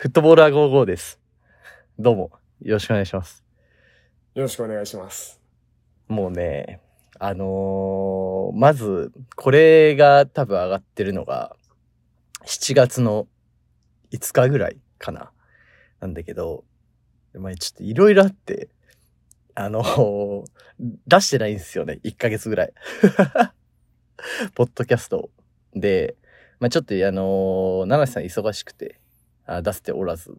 フットボールアー55です。どうも、よろしくお願いします。よろしくお願いします。もうね、あのーまず、これが多分上がってるのが、7月の5日ぐらいかな。なんだけど、まあちょっといろいろあって、あのー出してないんですよね。1ヶ月ぐらい。ポッドキャストをで、まあちょっとあのー七瀬さん忙しくて、あ出せておらず、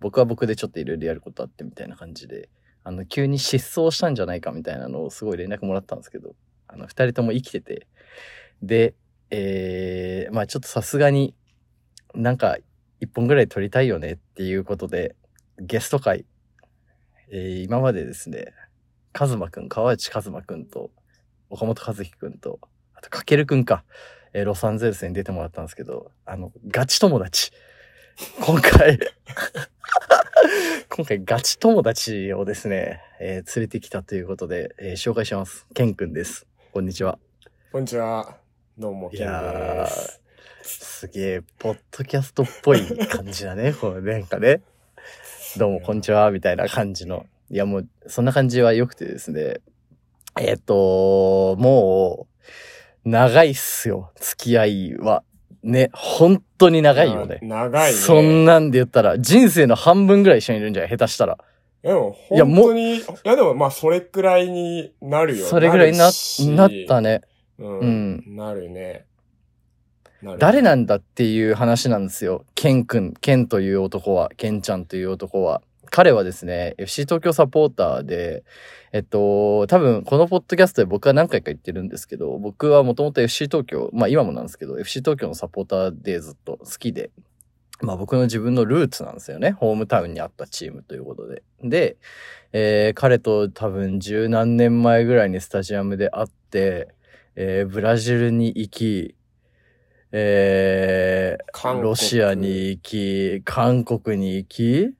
僕は僕でちょっといろいろやることあってみたいな感じで、あの、急に失踪したんじゃないかみたいなのをすごい連絡もらったんですけど、あの、二人とも生きてて、で、えー、まあちょっとさすがになんか一本ぐらい撮りたいよねっていうことで、ゲスト会、えー今までですね、カズマくん、川内カズマくんと、岡本和樹くんと、あとかけるくんか、えーロサンゼルスに出てもらったんですけど、あの、ガチ友達。今回、今回ガチ友達をですね、えー連れてきたということで、えー紹介します。ケンくんです。こんにちは。こんにちは。どうも、ケンいやです。すげえ、ポッドキャストっぽい感じだね。これなんかね。どうも、こんにちは、みたいな感じの。いや、もう、そんな感じは良くてですね。えっ、と、もう、長いっすよ。付き合いは。ね、本当に長いよね。長いね。そんなんで言ったら、人生の半分ぐらい一緒にいるんじゃない下手したら。でも、いやも本当に、いや、でも、まあ、それくらいになるよ。それぐらいにななったね。うん。うんなるね。なる誰なんだっていう話なんですよ。ケン君、ケンという男は、ケンちゃんという男は。彼はですね、FC 東京サポーターで、えっと、多分このポッドキャストで僕は何回か言ってるんですけど、僕はもともと FC 東京、まあ今もなんですけど、FC 東京のサポーターでずっと好きで、まあ僕の自分のルーツなんですよね。ホームタウンにあったチームということで。で、えー彼と多分十何年前ぐらいにスタジアムで会って、えーブラジルに行き、えーロシアに行き、韓国に行き、うん、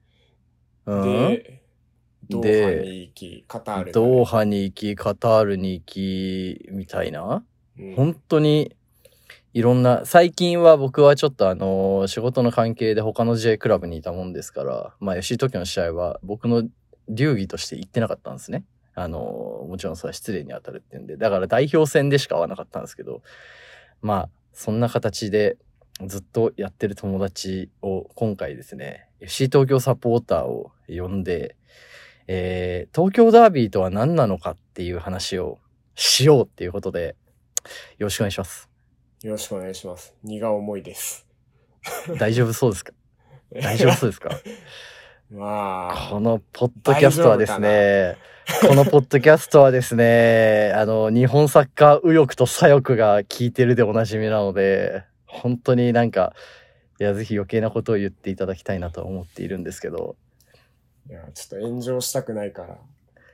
で、ドでーハに行き、カタールまで。ドーハに行き、カタールに行き、みたいな。うん本当に、いろんな、最近は僕はちょっとあの、仕事の関係で他の J クラブにいたもんですから、まあ、FC 東京の試合は僕の流儀として行ってなかったんですね。あの、もちろんそれは失礼に当たるっていうんで、だから代表戦でしか会わなかったんですけど、まあ、そんな形でずっとやってる友達を今回ですね、FC 東京サポーターを呼んで、えー東京ダービーとは何なのかっていう話をしようっていうことで、よろしくお願いします。よろしくお願いします。荷が重いです。大丈夫そうですか？大丈夫そうですか？まあ、このポッドキャストはですね、このポッドキャストはですね、あの、日本サッカー右翼と左翼が聞いてるでおなじみなので、本当になんか、いや、ぜひ余計なことを言っていただきたいなと思っているんですけど、いや、ちょっと炎上したくないから。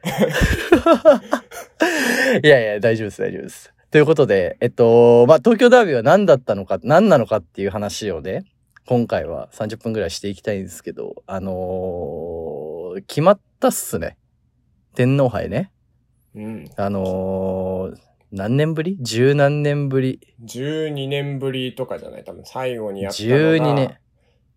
いやいや、大丈夫です、大丈夫です。ということで、えっと、まあ、東京ダービーは何だったのか、何なのかっていう話をね、今回は30分ぐらいしていきたいんですけど、あのー決まったっすね。天皇杯ね。うん。あのー何年ぶり？十何年ぶり。12年ぶりとかじゃない？多分最後にやったのが12年。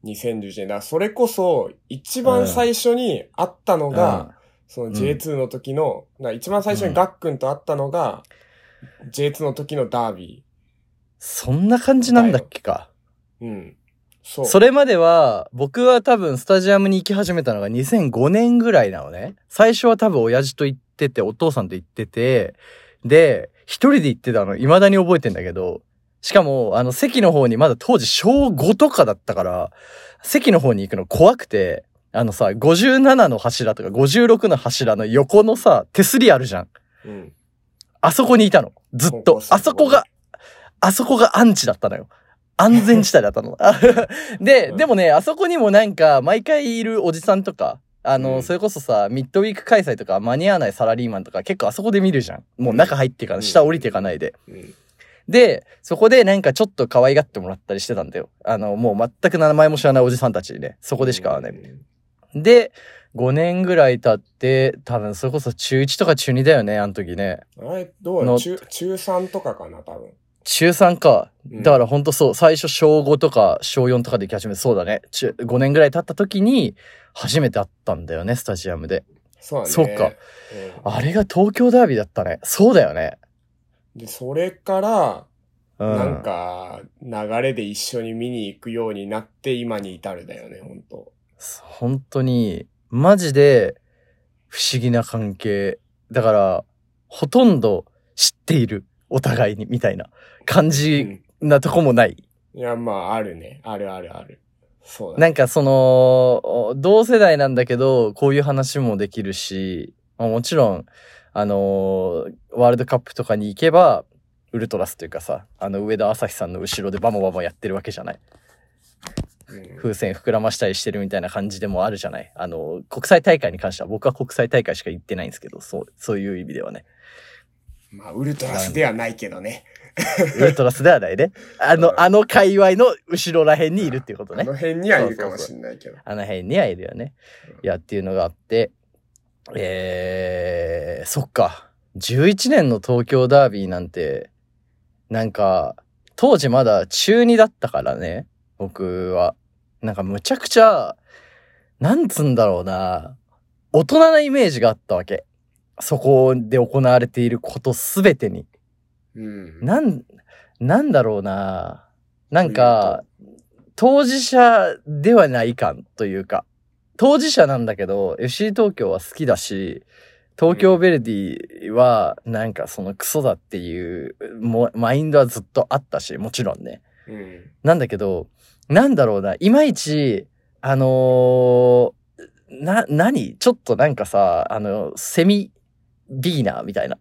2011年。だそれこそ、一番最初に会ったのが、そのん J2 の時の、だから一番最初にガックンと会ったのが、J2 の時のダービそんな感じなんだっけか。ー。うん。そう。それまでは、僕は多分スタジアムに行き始めたのが2005年ぐらいなのね。最初は多分親父と行ってて、お父さんと行ってて、で、一人で行ってたの、未だに覚えてんだけど、しかも、あの、席の方にまだ当時小5とかだったから、席の方に行くの怖くて、あのさ、57の柱とか56の柱の横のさ、手すりあるじゃん。うん。あそこにいたの。ずっと。あそこが、あそこがアンチだったのよ。安全地帯だったの。で、うんでもね、あそこにもなんか、毎回いるおじさんとか、あの、うんそれこそさ、ミッドウィーク開催とか間に合わないサラリーマンとか結構あそこで見るじゃん。もう中入ってから、うん下降りていかないで。うん。で、そこでなんかちょっと可愛がってもらったりしてたんだよ。あの、もう全く名前も知らないおじさんたちにね、そこでしか会わない。うん。で、5年ぐらい経って、多分それこそ中1とか中2だよね、あの時ね。あれ、どうのや中、中3とかかな、多分。中3か。うんだからほんとそう、最初小5とか小4とかで行き始めて、そうだね。中5年ぐらい経った時に、初めて会ったんだよね、スタジアムで。そうだね。そっかうんあれが東京ダービーだったね。そうだよね。で、それから、うん。なんか、流れで一緒に見に行くようになって、今に至るだよね、本当本当に、マジで不思議な関係。だから、ほとんど知っている。お互いに、みたいな感うじんなとこもない。いや、まあ、あるね。あるあるある。そうだね。なんかその、同世代なんだけど、こういう話もできるし、まあもちろん、あのーワールドカップとかに行けば、ウルトラスというかさ、あの上田朝日さんの後ろでバモバモやってるわけじゃない。うん風船膨らましたりしてるみたいな感じでもあるじゃない。あの、国際大会に関しては僕は国際大会しか行ってないんですけど、そう、そういう意味ではね。まあ、ウルトラスではないけどね。ウルトラスではないね。あうんの、あの界隈の後ろら辺にいるっていうことねあの。辺にはいるかもしれないけど。あの辺にはいるよね。いや、っていうのがあって、えー、そっか。11年の東京ダービーなんて、なんか、当時まだ中2だったからね、僕は。なんかむちゃくちゃ、なんつんだろうな、大人なイメージがあったわけ。そこで行われていることすべてに。うん。なん、なんだろうな。なんか、当事者ではない感というか、当事者なんだけど、FC 東京は好きだし、東京ヴェルディはなんかそのクソだっていうもマインドはずっとあったし、もちろんね。うん。なんだけど、なんだろうな、いまいち、あのーな、何？ちょっとなんかさ、あの、セミ、ビーナーみたいな。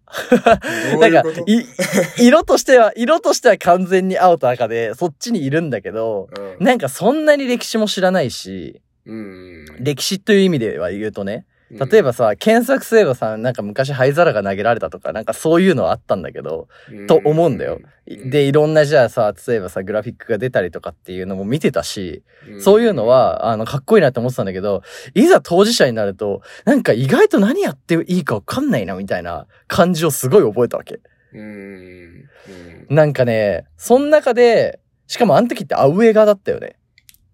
ないんか 色としては、色としては完全に青と赤で、そっちにいるんだけど、うんなんかそんなに歴史も知らないし、うん。歴史という意味では言うとね、例えばさ、検索すればさ、なんか昔灰皿が投げられたとか、なんかそういうのはあったんだけど、ばと思うんだよ。うんで、いろんなじゃあさ、例えばさ、グラフィックが出たりとかっていうのも見てたし、うんそういうの、は、あの、かっこいいなって思ってたんだけど、いざ当事者になると、なんか意外と何やっていいかわかんないな、みたいな感じをすごい覚えたわけ。なんかね、その中で、しかもあの時ってアウェー側だったよね。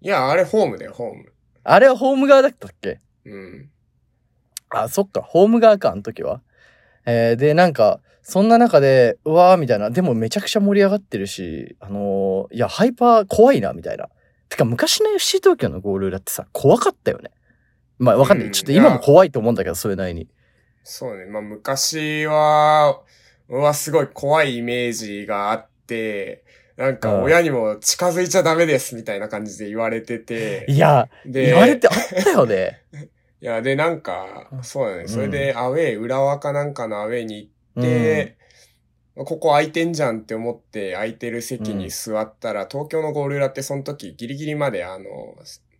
いや、あれホームだよ、ホーム。あれはホーム側だったっけ？うん。あ、そっか、ホーム側か、あの時は。えー、で、なんか、そんな中で、うわーみたいな、でもめちゃくちゃ盛り上がってるし、あのーいや、ハイパー怖いな、みたいな。てか、昔の FC 東京のゴール裏ってさ、怖かったよね。まあ、わかんない。うんちょっと今も怖いと思うんだけど、それなりに。そうね。まあ、昔は、はすごい怖いイメージがあって、なんかうん親にも近づいちゃダメですみたいな感じで言われてて。いや、で、言われてあったよね。いや、で、なんか、そうだね。それで、アウェー、浦和かなんかのアウェーに行って、ここ空いてんじゃんって思って空いてる席に座ったら、東京のゴール裏ってその時ギリギリまであの、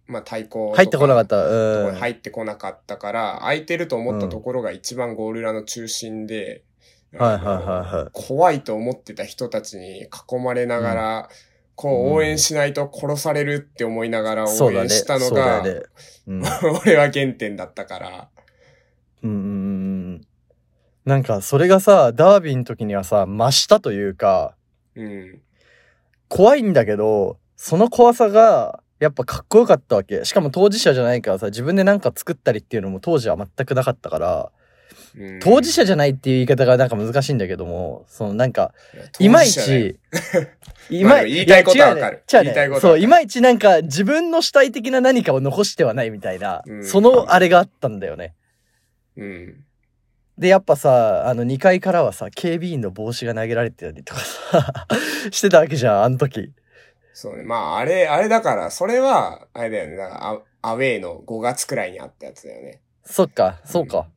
まあ、対抗うん、入ってこなかっった。うん。入ってこなかったから、空いてると思ったところが一番ゴール裏の中心で、はいはいはいはい。怖いと思ってた人たちに囲まれながら、こう応援しないと殺されるって思いながら応。援したのが、よね。うん。俺は原点だったから。うんうんうんうん。なんか、それがさ、ダービーの時にはさ、増したというか、うん。怖いんだけど、その怖さが、やっぱかっこよかったわけ。しかも当事者じゃないからさ、自分でなんか作ったりっていうのも当時は全くなかったから、うん当事者じゃないっていう言い方がなんか難しいんだけども、そのなんか、いまいち、いまあ言いたいことはわかるや違うねそう、言いたいことはわかるいまいちなんか自分の主体的な何かを残してはないみたいな、うんそのあれがあったんだよね。うん。で、やっぱさ、あの2階からはさ、警備員の帽子が投げられてたりとかさ、してたわけじゃん、あの時。そうね。まあ、あれ、あれだから、それは、あれだよね。だからア、アウェーの5月くらいにあったやつだよね。そっか、そうか。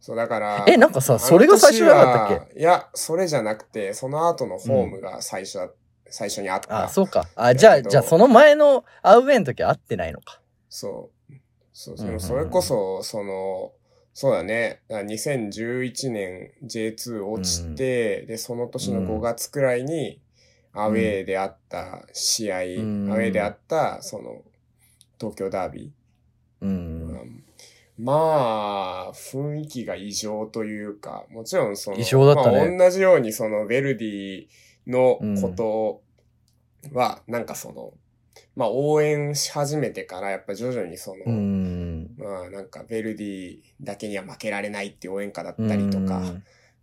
そう、だから。えなんかさそれが最初じゃなかったっけ？いや、それじゃなくて、その後のホームが最初だ、最初にあった。あ、そうか。あ、じゃあ、じゃあその前のアウェイの時は会ってないのか。そう。そう、うんうんうんそれこそ、その、そうだね。だから2011年 J2 落ちて、で、その年のうん5月くらいに、アウェーであった試合、んアウェーであった、その、東京ダービー。うん。まあ、雰囲気が異常というか、もちろんその、異常だったね。まあ、同じようにその、ベルディのことは、なんかその、まあ応援し始めてからやっぱ徐々にその、うん。まあなんかベルディだけには負けられないっていう応援歌だったりとか、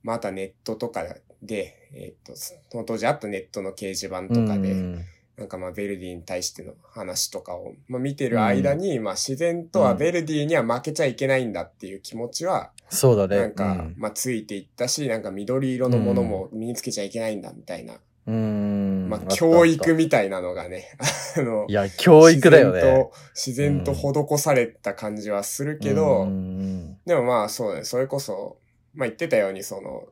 まああとはネットとかで、えっ、と、その当時あったネットの掲示板とかで、うんなんかまあベルディに対しての話とかを、まあ、見てる間に、まあ自然とはベルディには負けちゃいけないんだっていう気持ちは、そうだね。なんか、まあついていったし、なんか緑色のものも身につけちゃいけないんだみたいな、うん、うんまあ教育みたいなのがね、あのたい、や、教育だよね。自然と、自然と施された感じはするけど、うん。でもまあそうね、それこそ、まあ言ってたようにその、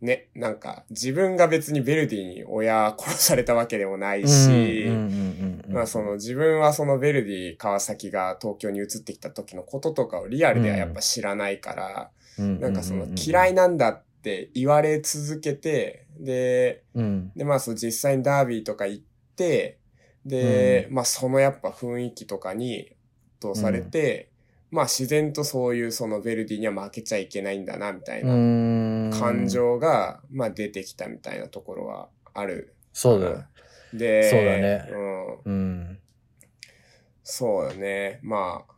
ね、なんか自分が別にベルディに親殺されたわけでもないし、うんうんうんうんまあその自分はそのベルディ川崎が東京に移ってきた時のこととかをリアルではやっぱ知らないから、うんなんかその嫌いなんだって言われ続けて、で、うん。でまあその実際にダービーとか行って、で、まあそのやっぱ雰囲気とかにどうされて、まあ自然とそういうそのベルディには負けちゃいけないんだなみたいなうん感情が、まあ出てきたみたいなところはある。そうだよ。で、そうだねうん。うん。そうだね。まあ、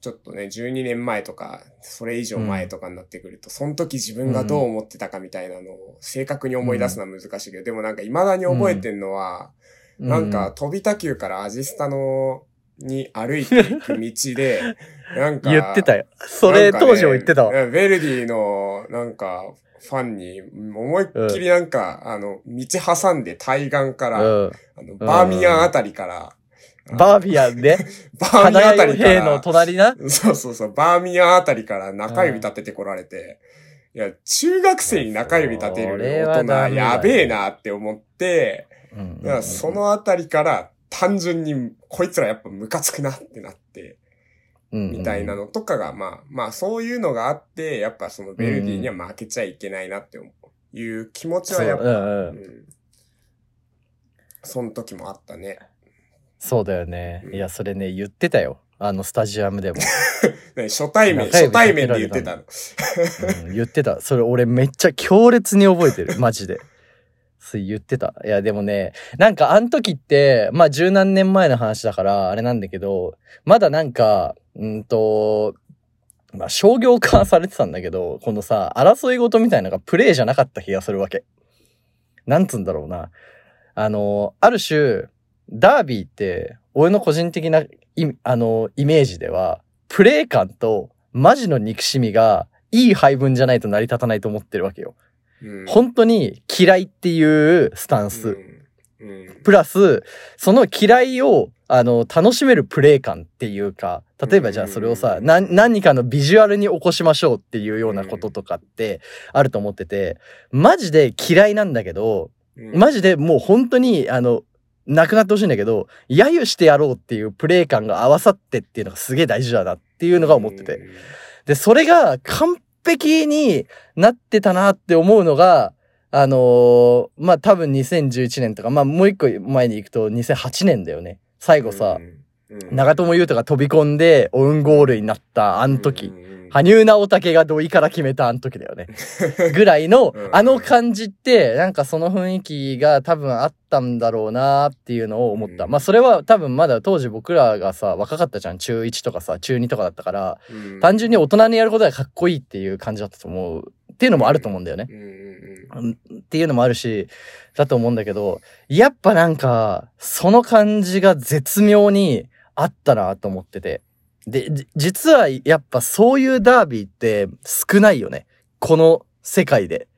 ちょっとね、12年前とか、それ以上前とかになってくると、その時自分がどう思ってたかみたいなのを正確に思い出すのは難しいけど、でもなんか未だに覚えてんのは、なんか、飛び田急からアジスタの、に歩いていく道で、なんか、言ってたよ。それね当時も言ってたわ。うんベルディの、なんか、ファンに、思いっきりなんか、あの、道挟んで対岸から、うん。あのバーミヤンあたりから、バービアンね。バーミヤンあたりか花屋兵のら、隣な？そうそうそう、バーミヤンあたりから中指立ててこられて、いや、中学生に中指立てる大人やべえなって思って、そ、のあたりから単純にこいつらやっぱムカつくなってなって、みたいなの。のとかが、まあ、まあそういうのがあって、やっぱそのベルディには負けちゃいけないなって思う、いう気持ちはやっぱ、そううんその時もあったね。そうだよね。うんいや、それね、言ってたよ。あの、スタジアムでも。ね初対面、初対面で言ってたの。うん言ってた。それ俺めっちゃ強烈に覚えてる。マジで。そう言ってた。いや、でもね、なんかあの時って、まあ十何年前の話だから、あれなんだけど、まだなんか、うんと、まあ商業化されてたんだけど、このさ、争い事みたいなのがプレイじゃなかった気がするわけ。なんつうんだろうな。あの、ある種、ダービーって、俺の個人的な、あの、イメージでは、プレイ感とマジの憎しみがいい配分じゃないと成り立たないと思ってるわけよ。うん本当に嫌いっていうスタンス。うんうんプラス、その嫌いを、あの、楽しめるプレイ感っていうか、例えばじゃあそれをさ、何かのビジュアルに起こしましょうっていうようなこととかってあると思ってて、マジで嫌いなんだけど、うんマジでもう本当に、あの、なくなってほしいんだけど、揶揄してやろうっていうプレイ感が合わさってっていうのがすげえ大事だなっていうのが思ってて。。で、それが完璧になってたなって思うのが、あのーまあ、多分2011年とか、まあ、もう一個前に行くと2008年だよね。最後さ、長友佑都が飛び込んでオウンゴールになったあの時。、羽生直武が土井から決めたあの時だよね。ぐらいのうん、あの感じって、なんかその雰囲気が多分あったんだろうなっていうのを思った。うんまあそれは多分まだ当時僕らがさ、若かったじゃん。中1とかさ、中2とかだったから、単純に大人にやることがかっこいいっていう感じだったと思う。っていうのもあると思うんだよね。っていうのもあるし、だと思うんだけど、やっぱなんか、その感じが絶妙にあったなと思ってて。で、じ実はやっぱそういうダービーって少ないよね。この世界で。うん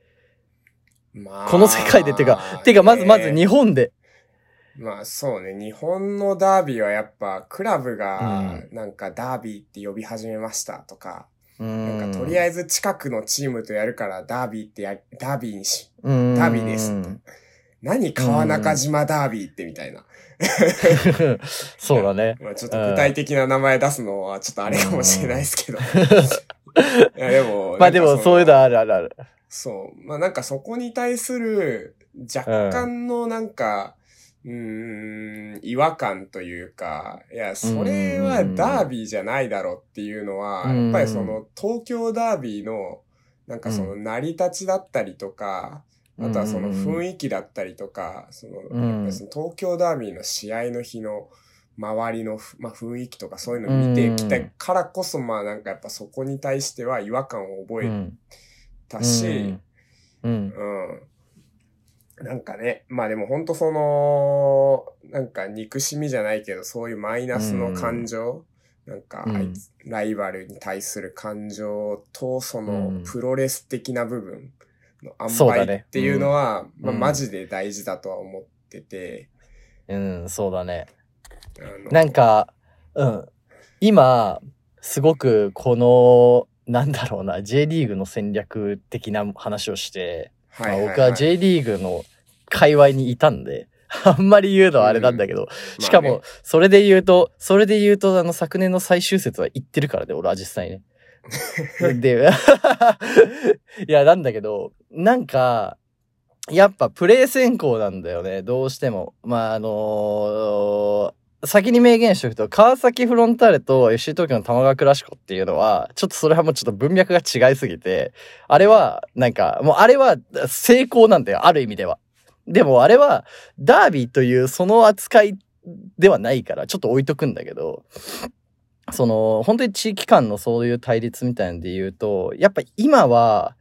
まあこの世界でっていうか、てかまずまずね日本で。まあそうね、日本のダービーはやっぱクラブがうなんかダービーって呼び始めましたとか、うなんかとりあえず近くのチームとやるからダービーってや、ダービーにし、ダービーです何川中島ダービーってみたいな。そうだね。まあちょっと具体的な名前出すのはちょっとあれかもしれないですけど。いやでも、まあでもそういうのはあるあるある。そう。まあなんかそこに対する若干のなんか、うーん、違和感というか、いや、それはダービーじゃないだろうっていうのは、うんやっぱりその東京ダービーの、なんかその成り立ちだったりとか、あとはそのうんうんうん雰囲気だったりとか、その、うんやっぱりその東京ダービーの試合の日の周りのふ、まあ、雰囲気とかそういうのを見てきたからこそ、まあなんかやっぱそこに対しては違和感を覚えうん。たし、うん。うん。なんかね、まあでも本当その、なんか憎しみじゃないけど、そういうマイナスの感情、なんかあいつ、ライバルに対する感情と、そのうんプロレス的な部分の塩そうだね梅っていうのは、まあうんマジで大事だとは思ってて、うん、そうだね。なんか、うん。今、すごくこの、なんだろうな、J リーグの戦略的な話をして、はいはいはいまあ僕は J リーグの界隈にいたんで、あんまり言うのはあれなんだけど、しかもまあね、それで言うと、それで言うと、あの、昨年の最終節は言ってるからね、俺は実際ね。で、いや、なんだけど、なんか、やっぱプレイ選考なんだよね、どうしても。まあ、あの先に明言しておくと、川崎フロンターレと FC 東京の玉川クラシコっていうのは、ちょっとそれはもうちょっと文脈が違いすぎて、あれは、なんか、もうあれは成功なんだよ、ある意味では。でもあれは、ダービーというその扱いではないから、ちょっと置いとくんだけど、その、本当に地域間のそういう対立みたいなんで言うと、やっぱ今は、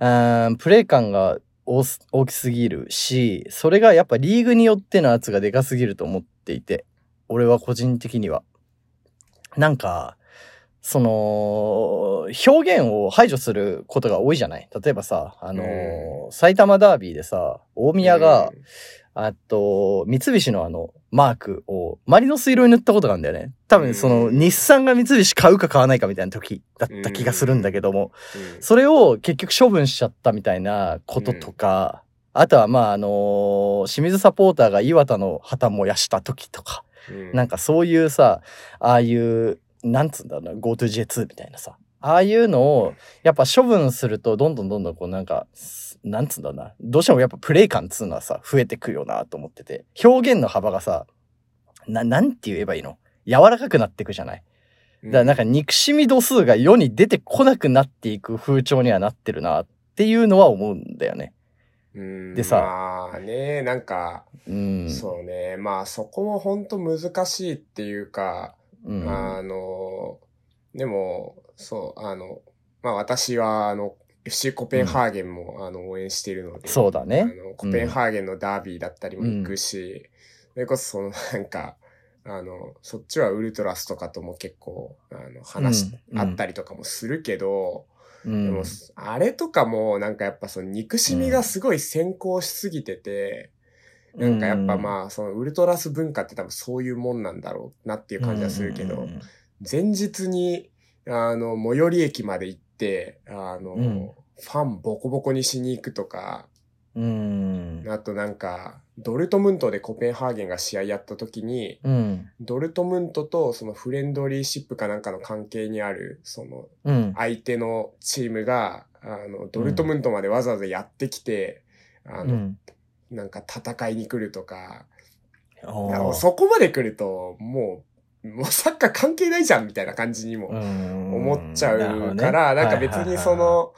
うーんプレイ感が大きすぎるし、それがやっぱリーグによっての圧がでかすぎると思っていて、俺は個人的には。なんか、その、表現を排除することが多いじゃない？例えばさ、あのー埼玉ダービーでさ、大宮が、あと、三菱のあの、マークをマリノス色に塗ったことがあるんだよね。多分その、うん。日産が三菱買うか買わないかみたいな時だった気がするんだけども、うん。それを結局処分しちゃったみたいなこととか、あとはまああのー清水サポーターが岩田の旗燃やした時とか、うん。なんかそういうさ、ああいう、なんつうんだろうな、GoToJ2 みたいなさ、ああいうのを、やっぱ処分すると、どんどんどんどんこうなんか、なんつうんだな、どうしてもやっぱプレイ感っつうのはさ、増えてくよなと思ってて、表現の幅がさ、な、なんて言えばいいの？柔らかくなってくじゃない？だからなんか憎しみ度数が世に出てこなくなっていく風潮にはなってるなっていうのは思うんだよね。うんでさまあね、なんか、うん。そうね。まあそこも本当難しいっていうか、うん。あの、でも、そう、あの、まあ私は、あの、FC コペンハーゲンも、あの応援しているので、そうだね。あのコペンハーゲンのダービーだったりも行くし、それこそそのなんか、あの、そっちはウルトラスとかとも結構、あの、話、うん。あったりとかもするけど、うん。でも、あれとかも、なんかやっぱその憎しみがすごい先行しすぎてて、なんかやっぱまあ、そのウルトラス文化って多分そういうもんなんだろうなっていう感じはするけど、うん。前日に、あの、最寄り駅まで行って、あの、うんファンボコボコにしに行くとか、うん。あとなんか、ドルトムントでコペンハーゲンが試合やった時に、うん。ドルトムントとそのフレンドリーシップかなんかの関係にある、そのうん。相手のチームが、あの、ドルトムントまでわざわざやってきて、あの、うん。なんか戦いに来るとか、そこまで来ると、もう、もうサッカー関係ないじゃんみたいな感じにもうん。思っちゃうから、なんか別にその、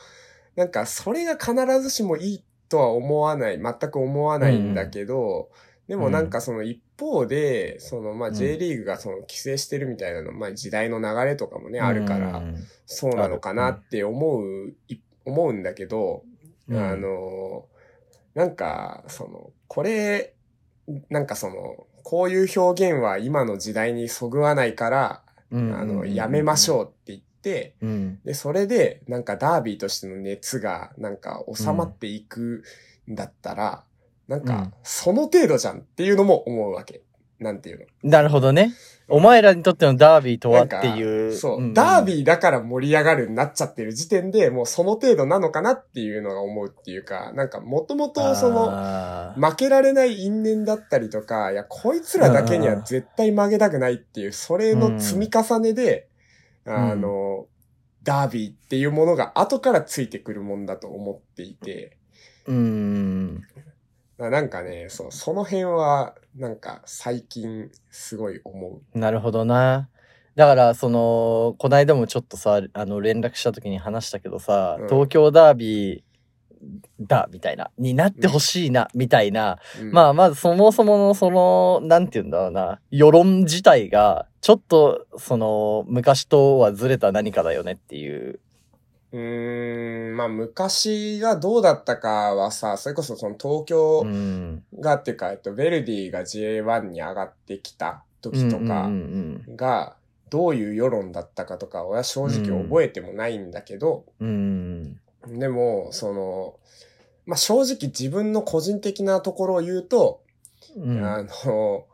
なんかそれが必ずしもいいとは思わない、全く思わないんだけど、でもなんかその一方で、そのまあうん。J リーグがその規制してるみたいなの、まあ時代の流れとかもね、あるからう、んそうなのかなって思う、い思うんだけど、うん。あの、なんか、その、これ、なんかその、こういう表現は今の時代にそぐわないから、うんあの、やめましう。ょうって言って、うん。で、それで、なんかダービーとしての熱が、なんか収まっていくんだったら、なんうんか、その程度じゃんっていうのも思うわけ。なんていうの？なるほどね。お前らにとってのダービーとはっていう。そう、んダービーだから盛り上がるになっちゃってる時点で、もうその程度なのかなっていうのが思うっていうか、なんかもともとその、負けられない因縁だったりとか、いや、こいつらだけには絶対負けたくないっていう、それの積み重ねで、んあの、ダービーっていうものが後からついてくるもんだと思っていて、うん。なんかね、そう、その辺は、なんか最近すごい思なるほどな。だから、その、こないだもちょっとさ、あの、連絡した時に話したけどさ、うん東京ダービーだ、みたいな、になってほしいな、みたいな、うんまあ、まずそもそものその、なんて言うんだろうな、世論自体が、ちょっと、その、昔とはずれた何かだよねっていう。うーん、まあ昔がどうだったかはさ、それこそその東京うん。がっていうか、えっと、ヴェルディが J1 に上がってきた時とかが、どういう世論だったかとか、俺は正直覚えてもないんだけど、うん。うん。でも、その、まあ正直自分の個人的なところを言うと、うん。あの、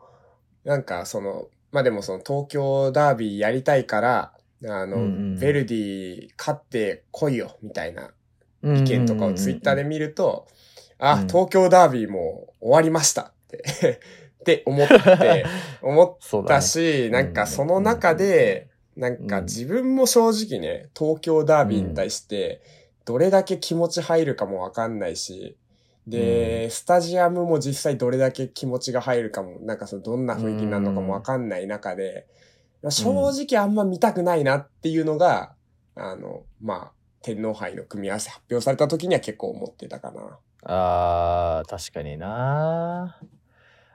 なんかその、まあでもその東京ダービーやりたいから、あの、うんうんヴェルディ勝ってこいよ、みたいな意意見とかをツイッターで見ると、あ、うん。東京ダービーも終わりましたって、って思って、思ったそうだね。し、なんかその中で、なんか自分も正直ね、東京ダービーに対して、どれだけ気持ち入るかもわかんないし、で、スタジアムも実際どれだけ気持ちが入るかも、なんかそのどんな雰囲気になるのかもわかんない中で、正直あんま見たくないなっていうのが、あの、まあ、天皇杯の組み合わせ発表された時には結構思ってたかな。あー、確かにな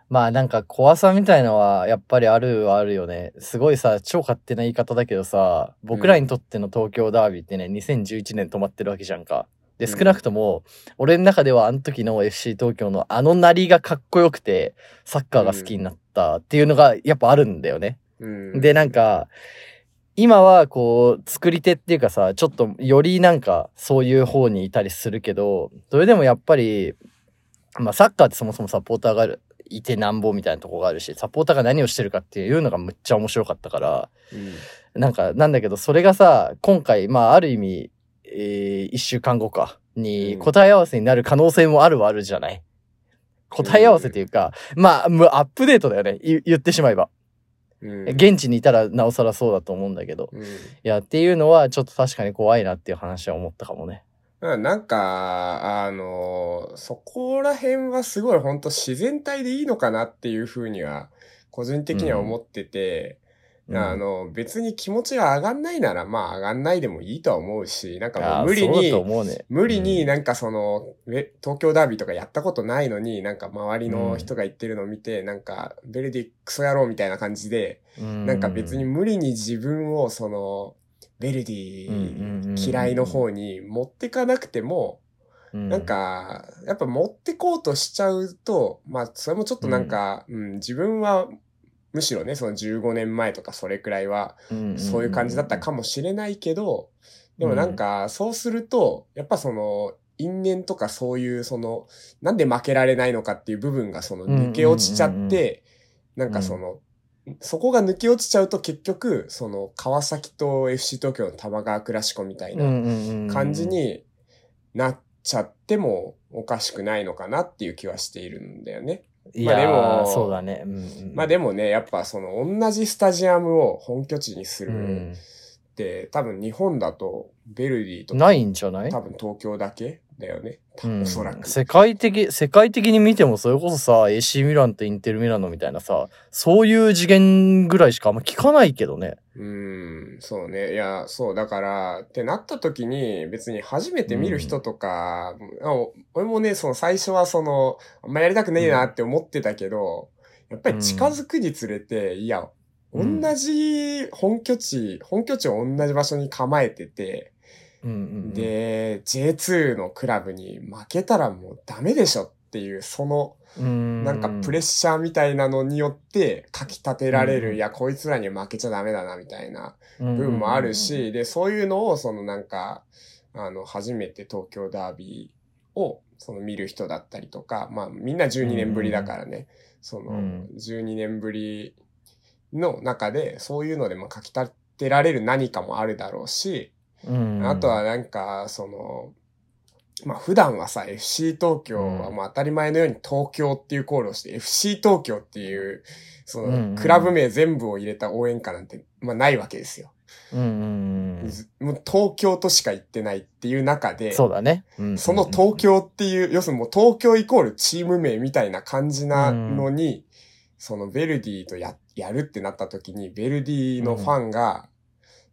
まあなんか怖さみたいのはやっぱりあるはあるよね。すごいさ、超勝手な言い方だけどさ、僕らにとっての東京ダービーってね、2011年止まってるわけじゃんか。で、うん少なくとも、俺の中ではあの時の FC 東京のあのなりがかっこよくて、サッカーが好きになったっていうのがやっぱあるんだよね。うん。で、なんか、今はこう、作り手っていうかさ、ちょっとよりなんかそういう方にいたりするけど、それでもやっぱり、まあサッカーってそもそもサポーターがいてなんぼみたいなとこがあるし、サポーターが何をしてるかっていうのがむっちゃ面白かったから、うんなんか、なんだけど、それがさ、今回、まあある意味、えー、一週間後か、にうん答え合わせになる可能性もあるはあるじゃない？答え合わせっていうか、まあ、アップデートだよね。言言ってしまえば。うん。現地にいたらなおさらそうだと思うんだけど。うんいや、っていうのはちょっと確かに怖いなっていう話は思ったかもね。うんなんか、あの、そこら辺はすごい本当自然体でいいのかなっていうふうには、個人的には思ってて、うん。あの、別に気持ちが上がんないなら、まあ上がんないでもいいとは思うし、なんか無理に、ね。無理になんかその、え東京ダービーとかやったことないのに、なんか周りの人が言ってるのを見て、なんか、ベルディクソ野郎みたいな感じで、うん、なんか別に無理に自分をその、ベルディ嫌いの方に持ってかなくても、うん、なんか、やっぱ持ってこうとしちゃうと、まあ、それもちょっとなんか、うん、自分は、むしろね、その15年前とかそれくらいは、うん、そういう感じだったかもしれないけど、でもなんか、そうすると、やっぱその、因縁とかそういう、その、なんで負けられないのかっていう部分がその抜け落ちちゃうんうん。うんうんって、なんかその、そこが抜け落ちちゃうと結局、その、川崎と FC 東京の玉川クラシコみたいな感感じになっちゃってもおかしくないのかなっていう気はしているんだよね。いやまあでもそうだね。うんうん、まあでもね、やっぱその同じスタジアムを本拠地にするうん、って、多分日本だとベルディとないんじゃない？多分東京だけだよね。うんおそらく。世界的、世界的に見てもそれこそさ、AC ミランとインテルミラノみたいなさ、そういう次元ぐらいしかあんま聞かないけどね。うん、そうね。いや、そう、だから、ってなった時に、別に初めて見る人とか、あ俺もね、その最初はその、あんまやりたくねえなって思ってたけど、やっぱり近づくにつれて、いや、うん同じ本拠地、本拠地を同じ場所に構えてて、うんうんうん、で、J2 のクラブに負けたらもうダメでしょっていう、その、うん、なんかプレッシャーみたいなのによって、かき立てられる、うん。いや、こいつらには負けちゃダメだな、みたいな部部分もあるし、で、そういうのを、そのなんか、あの、初めて東京ダービーを、その見る人だったりとか、まあ、みんな12年ぶりだからね、そのうん、12年ぶりの中で、そういうのでもかき立てられる何かもあるだろうし、うん、あとはなんか、その、まあ普段はさ、FC 東京はもう当たり前のように東京っていうコールをして、FC 東京っていう、そうんうんの、クラブ名全部を入れた応援歌なんて、まあないわけですよ。うんうんうん、ずもう東京としか行ってないっていう中で、そうだね。うんうんうんその東京っていう、要するにもう東京イコールチーム名みたいな感じなのに、そのベルディとや、やるってなった時に、ベルディのファンが、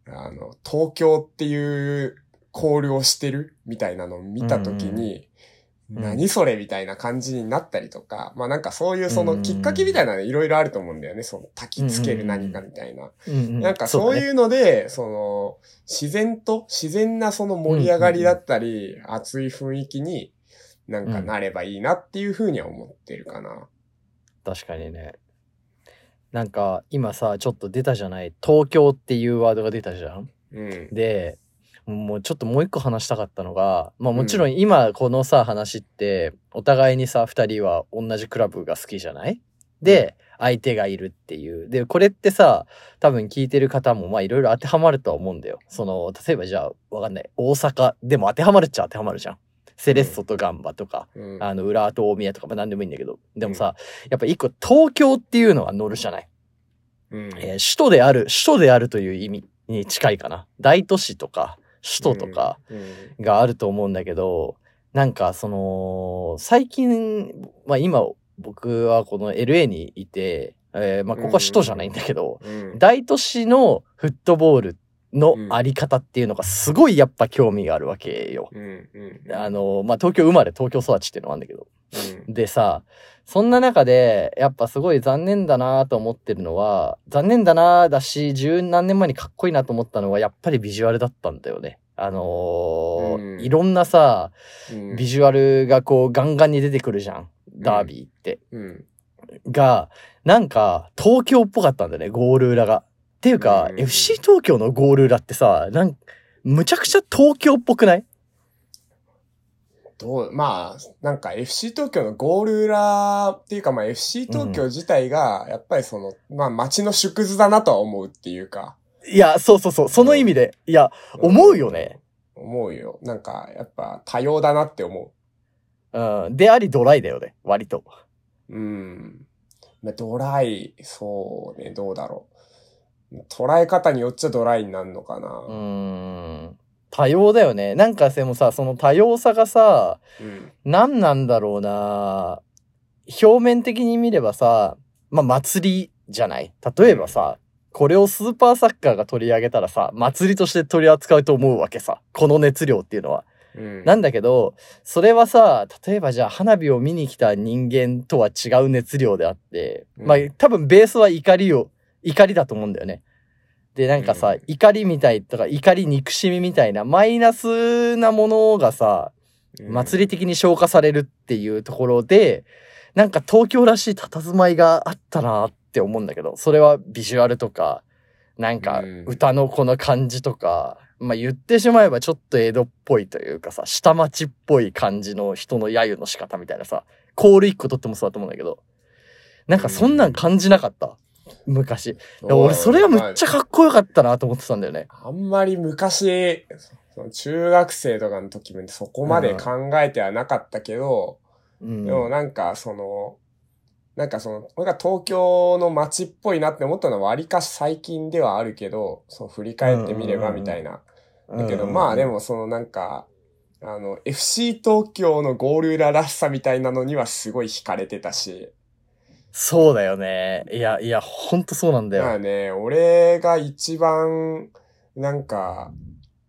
あの、東京っていうコールをしてるみたいなのを見たときに、うん何それみたいな感じになったりとか、まあなんかそういうそのきっかけみたいなのいろいろあると思うんだよね。その焚きつける何かみたいな。うんなんかそうういうので、その、自然と、自然なその盛り上がりだったり、熱い雰囲気になんかなればいいなっていうふうには思ってるかな。確かにね。なんか今さ、ちょっと出たじゃない？東京っていうワードが出たじゃん？うん。で、もうちょっともう一個話したかったのが、まあもちろん今このさ話って、お互いにさ、二人は同じクラブが好きじゃない？で、相手がいるっていう。で、これってさ、多分聞いてる方もまあいろいろ当てはまるとは思うんだよ。その、例えばじゃあ、わかんない。大阪でも当てはまるっちゃ当てはまるじゃん。セレッソとガンバとか、うん。あの、浦和と大宮とか、まあ何でもいいんだけど。でもさ、やっぱ一個東京っていうのが乗るじゃない？うんえー首都である、首都であるという意味に近いかな。大都市とか、首都とかうん。があると思うんだけど、なんかその、最近、まあ今、僕はこの LA にいて、えーまあここは首都じゃないんだけど、うん。大都市のフットボールのあり方っていうのがすごいやっぱ興味があるわけよ。うん。うん。あの、まあ東京生まれ、東京育ちっていうのはあるんだけど。うん。でさ、そんな中で、やっぱすごい残念だなと思ってるのは、残念だなだし、十何年前にかっこいいなと思ったのは、やっぱりビジュアルだったんだよね。あのーうんいろんなさ、うんビジュアルがこうガンガンに出てくるじゃん。ダービーって。うんが、なんか、東京っぽかったんだよね、ゴール裏が。っていうか、うん FC 東京のゴール裏ってさ、なんむちゃくちゃ東京っぽくない？どう、まあ、なんか FC 東京のゴール裏っていうか、まあ FC 東京自体が、やっぱりその、まあ街の縮図だなとは思うっていうか。いや、そうそうそう、その意味で。いや、思うよね。思うよ。なんか、やっぱ多様だなって思うん。でありドライだよね、割と。う。うん。まあドライ、そうね、どうだろう。捉え方によっちゃドライになるのかな。うーん。多様だよね。なんかでもさ、その多様さがさ、うん。何なんだろうな表面的に見ればさ、まあ祭りじゃない？例えばさ、これをスーパーサッカーが取り上げたらさ、祭りとして取り扱うと思うわけさ。この熱量っていうのは。うん。なんだけど、それはさ、例えばじゃあ花火を見に来た人間とは違う熱量であって、うんまあ多分ベースは怒りを、怒りだと思うんだよね。で、なんかさ、うん。怒りみたいとか、怒り憎しみみたいなマイナスなものがさ、うん。祭り的に消化されるっていうところで、なんか東京らしい佇まいがあったなって思うんだけど、それはビジュアルとか、なんかうん。歌のこの感じとか、まあ言ってしまえばちょっと江戸っぽいというかさ、下町っぽい感じの人の揶揄の仕方みたいなさ、コール一個取ってもそうだと思うんだけど、なんかそんなん感じなかった？昔。俺それはむっちゃかっこよかったなと思ってたんだよね。あんまり昔、中学生とかの時もそこまで考えてはなかったけど、うん。でもなんかその、なんかその、俺が東京の街っぽいなって思ったのは割かし最近ではあるけど、そう振り返ってみればみたいな。だけどまあでもそのなんか、あの、FC 東京のゴール裏らしさみたいなのにはすごい惹かれてたし、そうだよね。いや、いや、ほんとそうなんだよ。まあね、俺が一番、なんか、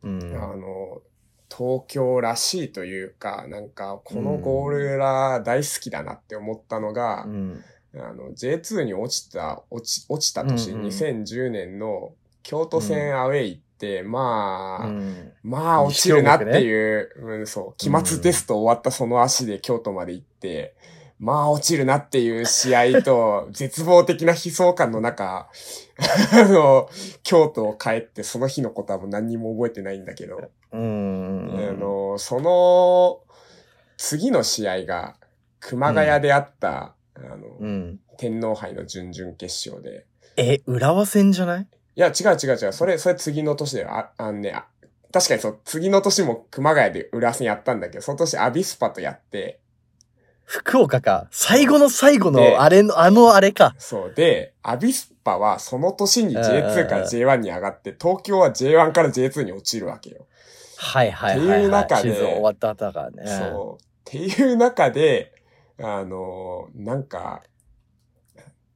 うん。あの、東京らしいというか、なんか、このゴール裏大好きだなって思ったのが、うん。あの、J2 に落ちた、落ち、落ちた年、うんうん2010年の京都戦アウェイって、まあ、うんまあ落ちるなっていう、うん、そう、期末テスト終わったその足で京都まで行って、まあ落ちるなっていう試合と、絶望的な悲壮感の中、あの、京都を帰ってその日のことはもう何にも覚えてないんだけど、うん。あの、その、次の試合が、熊谷であった、あの、うん。天皇杯の準々決勝で。え、浦和戦じゃない？いや、違う違う違う。それ、それ次の年だよ。あ、あのね、あ確かにそう、次の年も熊谷で浦和戦やったんだけど、その年アビスパとやって、福岡か。最後の最後での、あれの、あのあれか。そう。で、アビスパはその年に J2 から J1 に上がって、東京は J1 から J2 に落ちるわけよ。はいはいはい、ってはい。いう中で終わった後だからね。そう。っていう中で、あの、なんか、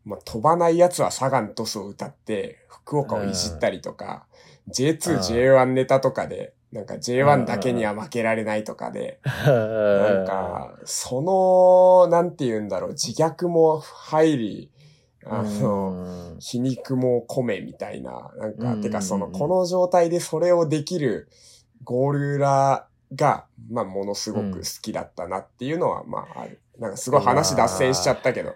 まあ、飛ばない奴はサガントスを歌って、福岡をいじったりとか、J2、うん J1 ネタとかで、なんか J1 だけには負けられないとかで、ななんか、その、なんて言うんだろう、自虐も入り、あの、皮肉も込めみたいな、なんか、うんてかその、この状態でそれをできるゴール裏が、まあ、ものすごく好きだったなっていうのは、まあ、ある。なんかすごい話脱線しちゃったけど。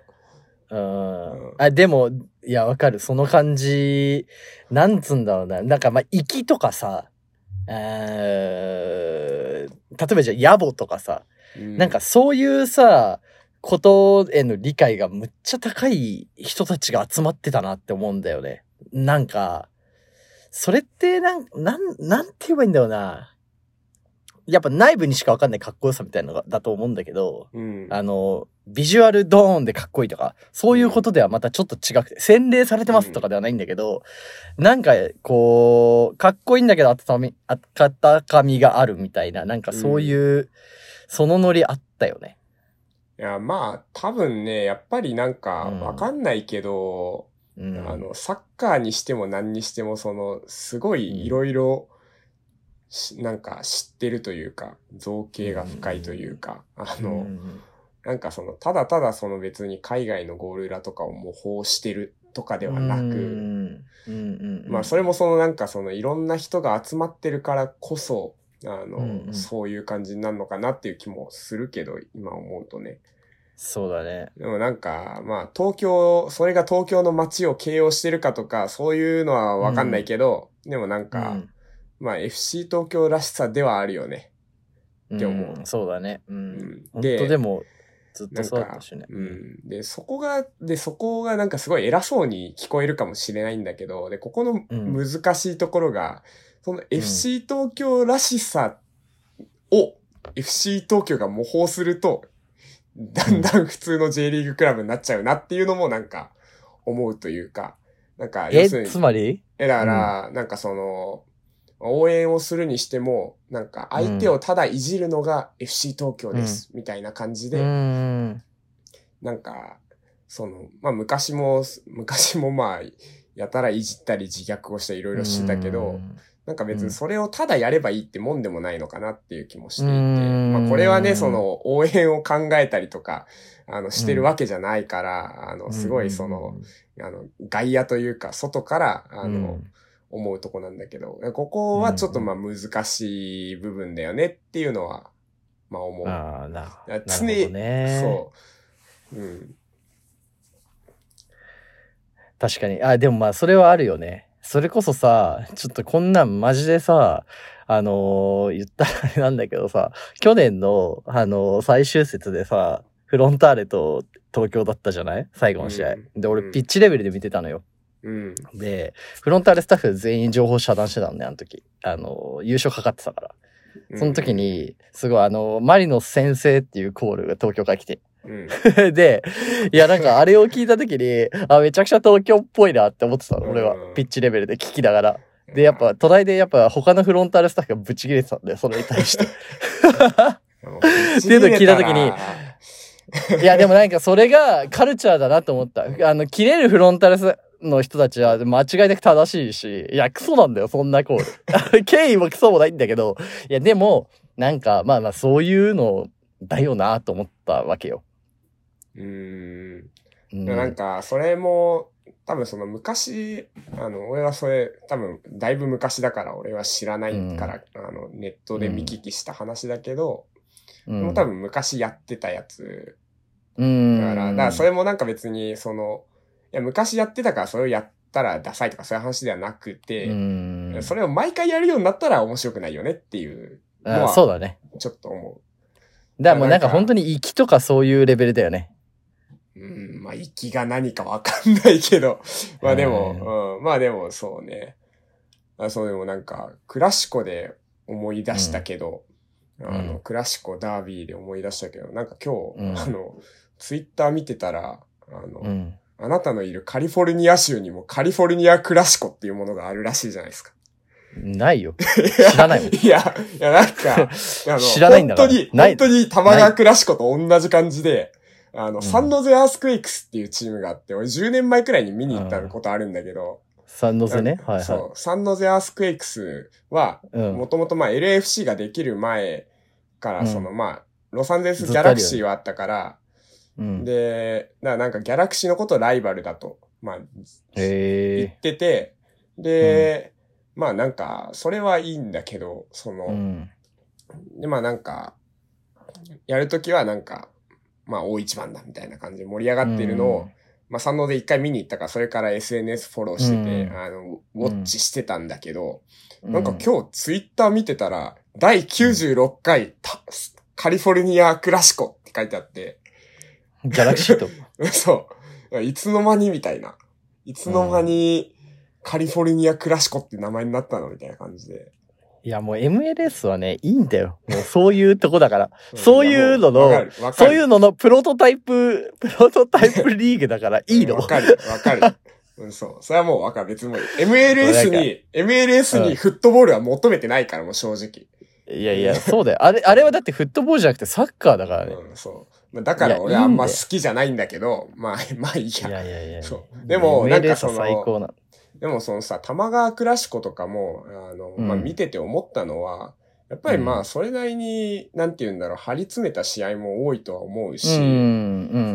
うんあ、でも、いや、わかる。その感じ、なんつうんだろうな。なんか、まあ、息とかさ、えー例えばじゃあ、野暮とかさ、うんなんかそういうさ、ことへの理解がむっちゃ高い人たちが集まってたなって思うんだよね。なんか、それってなん、なん、なんて言えばいいんだろうな。やっぱ内部にしかわかんないかっこよさみたいなのがだと思うんだけど、うん。あの、ビジュアルドーンでかっこいいとか、そういうことではまたちょっと違くて、洗礼されてますとかではないんだけど、なんか、こう、かっこいいんだけど、温かみがあるみたいな、なんかそういう、そのノリあったよね。いや、まあ、多分ね、やっぱりなんか、うんわかんないけど、うん。あの、サッカーにしても何にしても、その、すごうんいいろいろ、しなんか知ってるというか、造形が深いというか、あの、うんなんかその、ただただその別に海外のゴール裏とかを模倣してるとかではなく、うんうん。うんまあそれもそのなんかそのいろんな人が集まってるからこそ、あの、うんうん。そういう感じになるのかなっていう気もするけど、今思うとね。そうだね。でもなんか、まあ東京、それが東京の街を形容してるかとか、そういうのはわかんないけど、でもなんか、うんまあ FC 東京らしさではあるよね。って思ううんそうだね。う。うんん本当でも、ずっとそうだったしね。うん。で、そこが、で、そこがなんかすごい偉そうに聞こえるかもしれないんだけど、で、ここのうん難しいところが、その FC 東京らしさを FC 東京が模倣すると、だんだん普通の J リーグクラブになっちゃうなっていうのもなんか思うというか、なんか、え、要するにつ、まり？え、だから、なんかその、応援をするにしても、なんか相手をただいじるのが FC 東京です、みたいな感じうで、ん。なんか、その、まあ昔も、昔もまあ、やたらいじったり自虐をしていろいろしてたけど、なんか別にそれをただやればいいってもんでもないのかなっていう気もしていて、うん。まあこれはね、その応援を考えたりとか、あの、してるわけじゃないから、あの、すごいその、、あの、外野というか、外から、あうん。の、思うとこなんだけど、ここはちょっとまあ難しい部分だよねっていうのは、まあ思う。ああ、ななるほ常にどね。そう。うん。確かに。あ、でもまあ、それはあるよね。それこそさ、ちょっとこんなんマジでさ、あのー言ったらあれなんだけどさ、去年の、あのー最終節でさ、フロンターレと東京だったじゃない？最後の試合。うんで、俺うんピッチレベルで見てたのよ。うん。で、フロンターレスタッフ全員情報遮断してたんね、あの時。あのー優勝かかってたから。その時に、すごいあのーマリノス先生っていうコールが東京から来て。うん、で、いや、なんかあれを聞いたときに、あ、めちゃくちゃ東京っぽいなって思ってたの、俺はうん。ピッチレベルで聞きながら。で、やっぱ、隣でやっぱ他のフロンターレスタッフがブチ切れてたんだよ、それに対して。っていうのを聞いた時にいや、でもなんかそれがカルチャーだなと思った。あの、切れるフロンターレスの人たちは間違いなく正しいし、いや、クソなんだよ、そんなコール。敬意もクソもないんだけど、いや、でも、なんか、まあまあ、そういうのだよなと思ったわけよ。うーん。うんなんか、それも、多分その昔、あの、俺はそれ、多分、だいぶ昔だから俺は知らないから、あの、ネットで見聞きした話だけど、うんもう多分昔やってたやつ。うん。だから、だからそれもなんか別に、その、いや、昔やってたからそれをやったらダサいとかそういう話ではなくて、うん。それを毎回やるようになったら面白くないよねっていうのあは、そうだね。ちょっと思だからもうなんか本当に息とかそういうレベルだよね。う。うん、まあ、息が何かわかんないけど、まあでも、うん、まあでもそうね。あそうでもなんか、クラシコで思い出したけど、んあの、うんクラシコダービーで思い出したけど、なんか今日、うんあの、ツイッター見てたら、あの、うん。あなたのいるカリフォルニア州にもカリフォルニアクラシコっていうものがあるらしいじゃないですか。ないよ。知らないもん。いや、いや、なんか、あの、知らないんだから本当に、ない本当に玉川クラシコと同じ感じで、あの、んサンノゼアースクエイクスっていうチームがあって、俺10年前くらいに見に行ったことあるんだけど、サンノゼね？はいはい。そう。サンノゼアースクエイクスは、うんもともとまあ LFC ができる前から、うんそのまあ、ロサンゼルスギャラクシーはあったから、うん。で、なんかギャラクシーのことをライバルだと、まあ、言っへてて、で、まあなんか、それはいいんだけど、その、え。うん。で、まあなんか、やるときはなんか、まあ大一番だみたいな感じで盛り上がっているのを、まあ、山王で一回見に行ったから、それから SNS フォローしてて、うんあの、ウォッチしてたんだけど、うなんか今日ツイッター見てたら、第96回たカリフォルニアクラシコって書いてあって、ギャラクシーと。そう。いつの間にみたいな。いつの間にカリフォルニアクラシコって名前になったのみたいな感じで。いやもう MLS はね、いいんだよ。もうそういうとこだから。んそういうののそういうののプロトタイプ、プロトタイプリーグだからいいのわ。かる、わかる。うん、そう。それはもうわかる。別にもう MLS に、MLS にフットボールは求めてないから、もう正直。いやいや、そうだよ。あれ、あれはだってフットボールじゃなくてサッカーだからね。うん、そう。まあだから俺はあんま好きじゃないんだけど、まあ、まあいいいや。やいやいや。そうでもなんかその。でもそのさ、玉川クラシコとかも、あの、まあうん見てて思ったのは、やっぱりまうんあ、それなりに、なんて言うんだろう、張り詰めた試合も多いとは思ううし。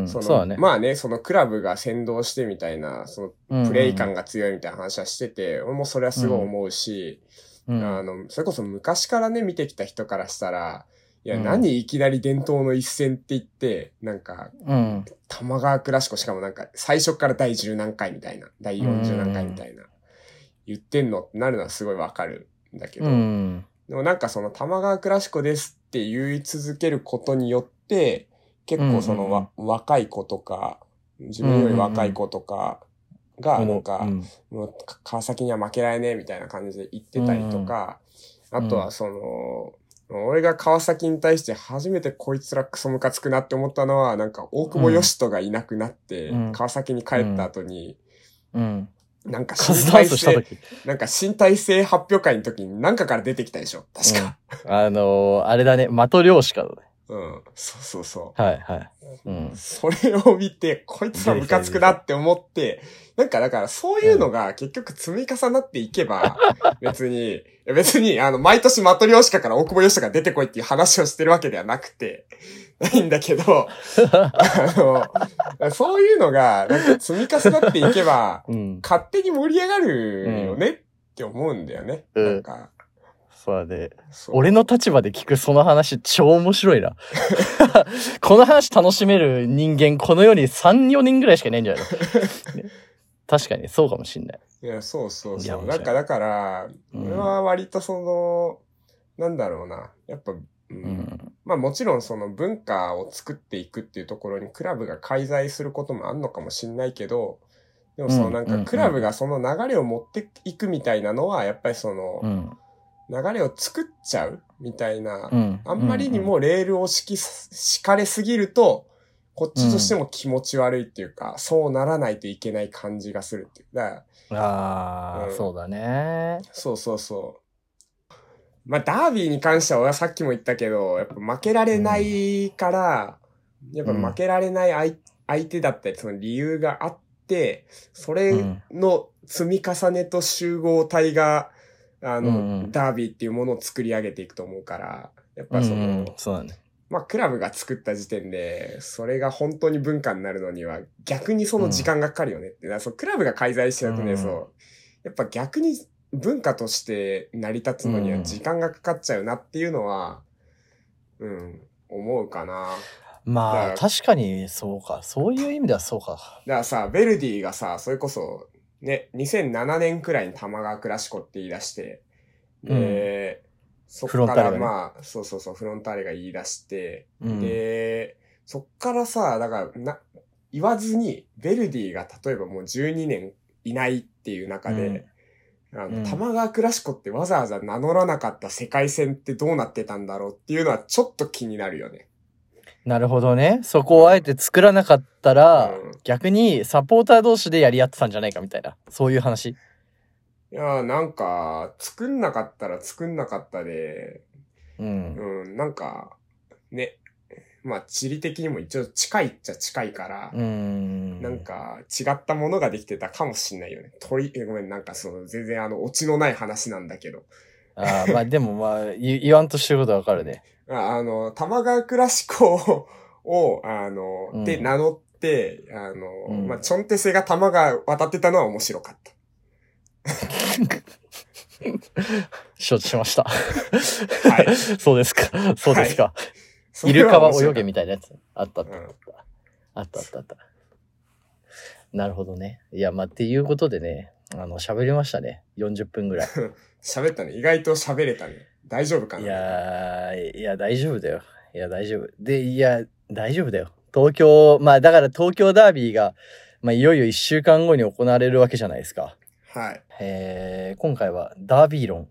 その。まあね、そのクラブが先導してみたいな、そのプレイ感が強いみたいな話はしてて、俺もそれはすごい思うし、うん、あの、それこそ昔からね、見てきた人からしたら、いや、うん。何いきなり伝統の一戦って言って、なんか、うん。玉川クラシコしかもなんか、最初から第10何回みたいな、第40何回みたいな、言ってんのってなるのはすごいわかるんだけど、うん。でもなんかその玉川クラシコですって言い続けることによって、結構そのわ、若い子とか、自分より若い子とかが、なんか、うん。もうか川崎には負けられねえみたいな感じで言ってたりとか、んあとはその、俺が川崎に対して初めてこいつらクソムカつくなって思ったのは、なんか大久保嘉人がいなくなって、うん川崎に帰った後に、うん。なんか新体制。なんか新体制発表会の時に何かから出てきたでしょ確か。あのー、あれだね、的漁師かだね。うん。そうそうそう。はいはい。うん。それを見て、こいつらムカつくなって思って、なんかだからそういうのが結局積み重なっていけば、別に、いや別にあの、毎年マトリョーシカから大久保嘉人が出てこいっていう話をしてるわけではなくて、ないんだけど、あの、そういうのがなんか積み重なっていけば、うん。勝手に盛り上がるよねって思うんだよね。うんなんか、そうだね。そう俺の立場で聞くその話超面白いな。この話楽しめる人間、この世に3、4人ぐらいしかいないんじゃないの、ね 確かにそうかもしんない。いや、そうそうそう。なんか、だから、うん俺は割とその、なんだろうな。やっぱ、うんうん。まあもちろんその文化を作っていくっていうところにクラブが介在することもあんのかもしんないけど、でもそのなんかクラブがその流れを持っていくみたいなのは、やっぱりそのうん。流れを作っちゃうみたいなう、ん。あんまりにもレールを敷き、敷かれすぎると、こっちとしても気持ち悪いっていうか、そうならないといけない感じがするっていう。だああ、うんそうだね。そうそうそう。まあ、ダービーに関しては俺はさっきも言ったけど、やっぱ負けられないから、やっぱ負けられない相相手だったり、その理由があって、それの積み重ねと集合体が、あの、うんうんダービーっていうものを作り上げていくと思うから、やっうんうぱその、ん、そうだね。まあ、クラブが作った時点で、それが本当に文化になるのには、逆にその時間がかかるよねって。だからそうクラブが介在しちゃうとね、うんそう。やっぱ逆に文化として成り立つのには時間がかかっちゃうなっていうのは、うん、思うかな。だまあ、確かにそうか。そういう意味ではそうか。だからさ、ベルディがさ、それこそ、ね、2007年くらいに玉川クラシコって言い出して、で、そっからまあ、そうそうそう、フロンターレが言い出して、うん、で、そっからさ、だから、な、言わずに、ベルディが例えばもう12年いないっていう中で、あの、うん。玉川クラシコってわざわざ名乗らなかった世界戦ってどうなってたんだろうっていうのはちょっと気になるよね。なるほどね。そこをあえて作らなかったら、うん逆にサポーター同士でやり合ってたんじゃないかみたいな。そういう話。いやー、なんか、作んなかったら作んなかったで、うん。うん、なんか、ね、まあ地理的にも一応近いっちゃ近いから、うん。なんか違ったものができてたかもしんないよね。鳥、えごめん、なんかその全然あの、オチのない話なんだけど。ああ、まあでもまあ、言言わんとしてることはわかるね。ああの、玉川クラシコを、を あの、うんで名乗って、あの、うんまあ、チョンテセが玉が渡ってたのは面白かった。承知しました。はい。そうですか。そうですか。それイルカは泳げみたいなやつ。あったあったあうんった。あったあったあった。なるほどね。いや、まあ、っていうことでね、あの、喋りましたね。40分ぐらい。た。喋ったね。意外と喋れたね。大丈夫かな？いやー、いや、大丈夫だよ。いや、大丈夫。で、いや、大丈夫だよ。東京、まあ、だから東京ダービーが、まあ、いよいよ1週間後に行われるわけじゃないですか。はい。えー、今回はダービー論。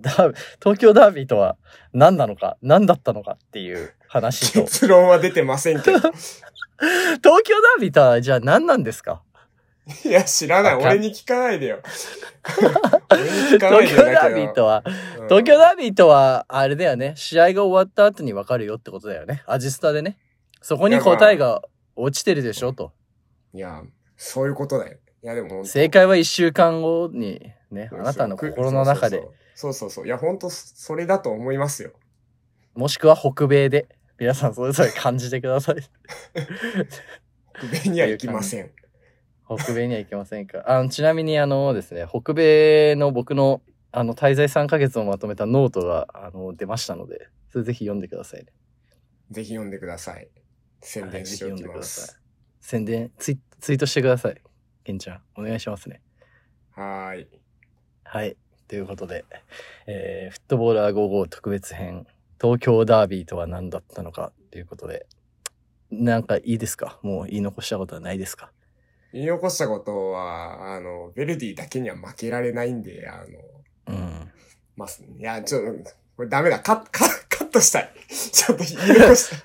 ダー東京ダービーとは何なのか、何だったのかっていう話と、結論は出てませんけど。東京ダービーとはじゃあ何なんですか？いや、知らない。俺に聞かないでよ。東京。ダービーとは、うん東京ダービーとは、あれだよね。試合が終わった後に分かるよってことだよね。アジスタでね。そこに答えが落ちてるでしょと。いや、そういうことだよ。いや、でも正解は1週間後にね、あなたの心の中で、そうそうそう。いや、本当それだと思いますよ。もしくは北米で、皆さんそれぞれ感じてください。北米には行きません。北米には行けませんか？あの、ちなみにあのですね、北米の僕の、あの、滞在3ヶ月をまとめたノートが、あの、出ましたので、それぜひ読んでくださいね。ぜひ読んでください。宣はい伝しておきぜひ読んでくますださい。。宣伝ツイ、ツイートしてください。ケンちゃん、お願いしますね。はーい。はい。ということで、えー、フットボーラー55特別編、東京ダービーとは何だったのか？ということで、なんかいいですか？もう言い残したことはないですか？言い残したことは、あの、ベルディだけには負けられないんで、あの、うん。まあ、いや、ちょっと、これダメだ。カッ、カッ、カットしたい。ちょっと言い残した。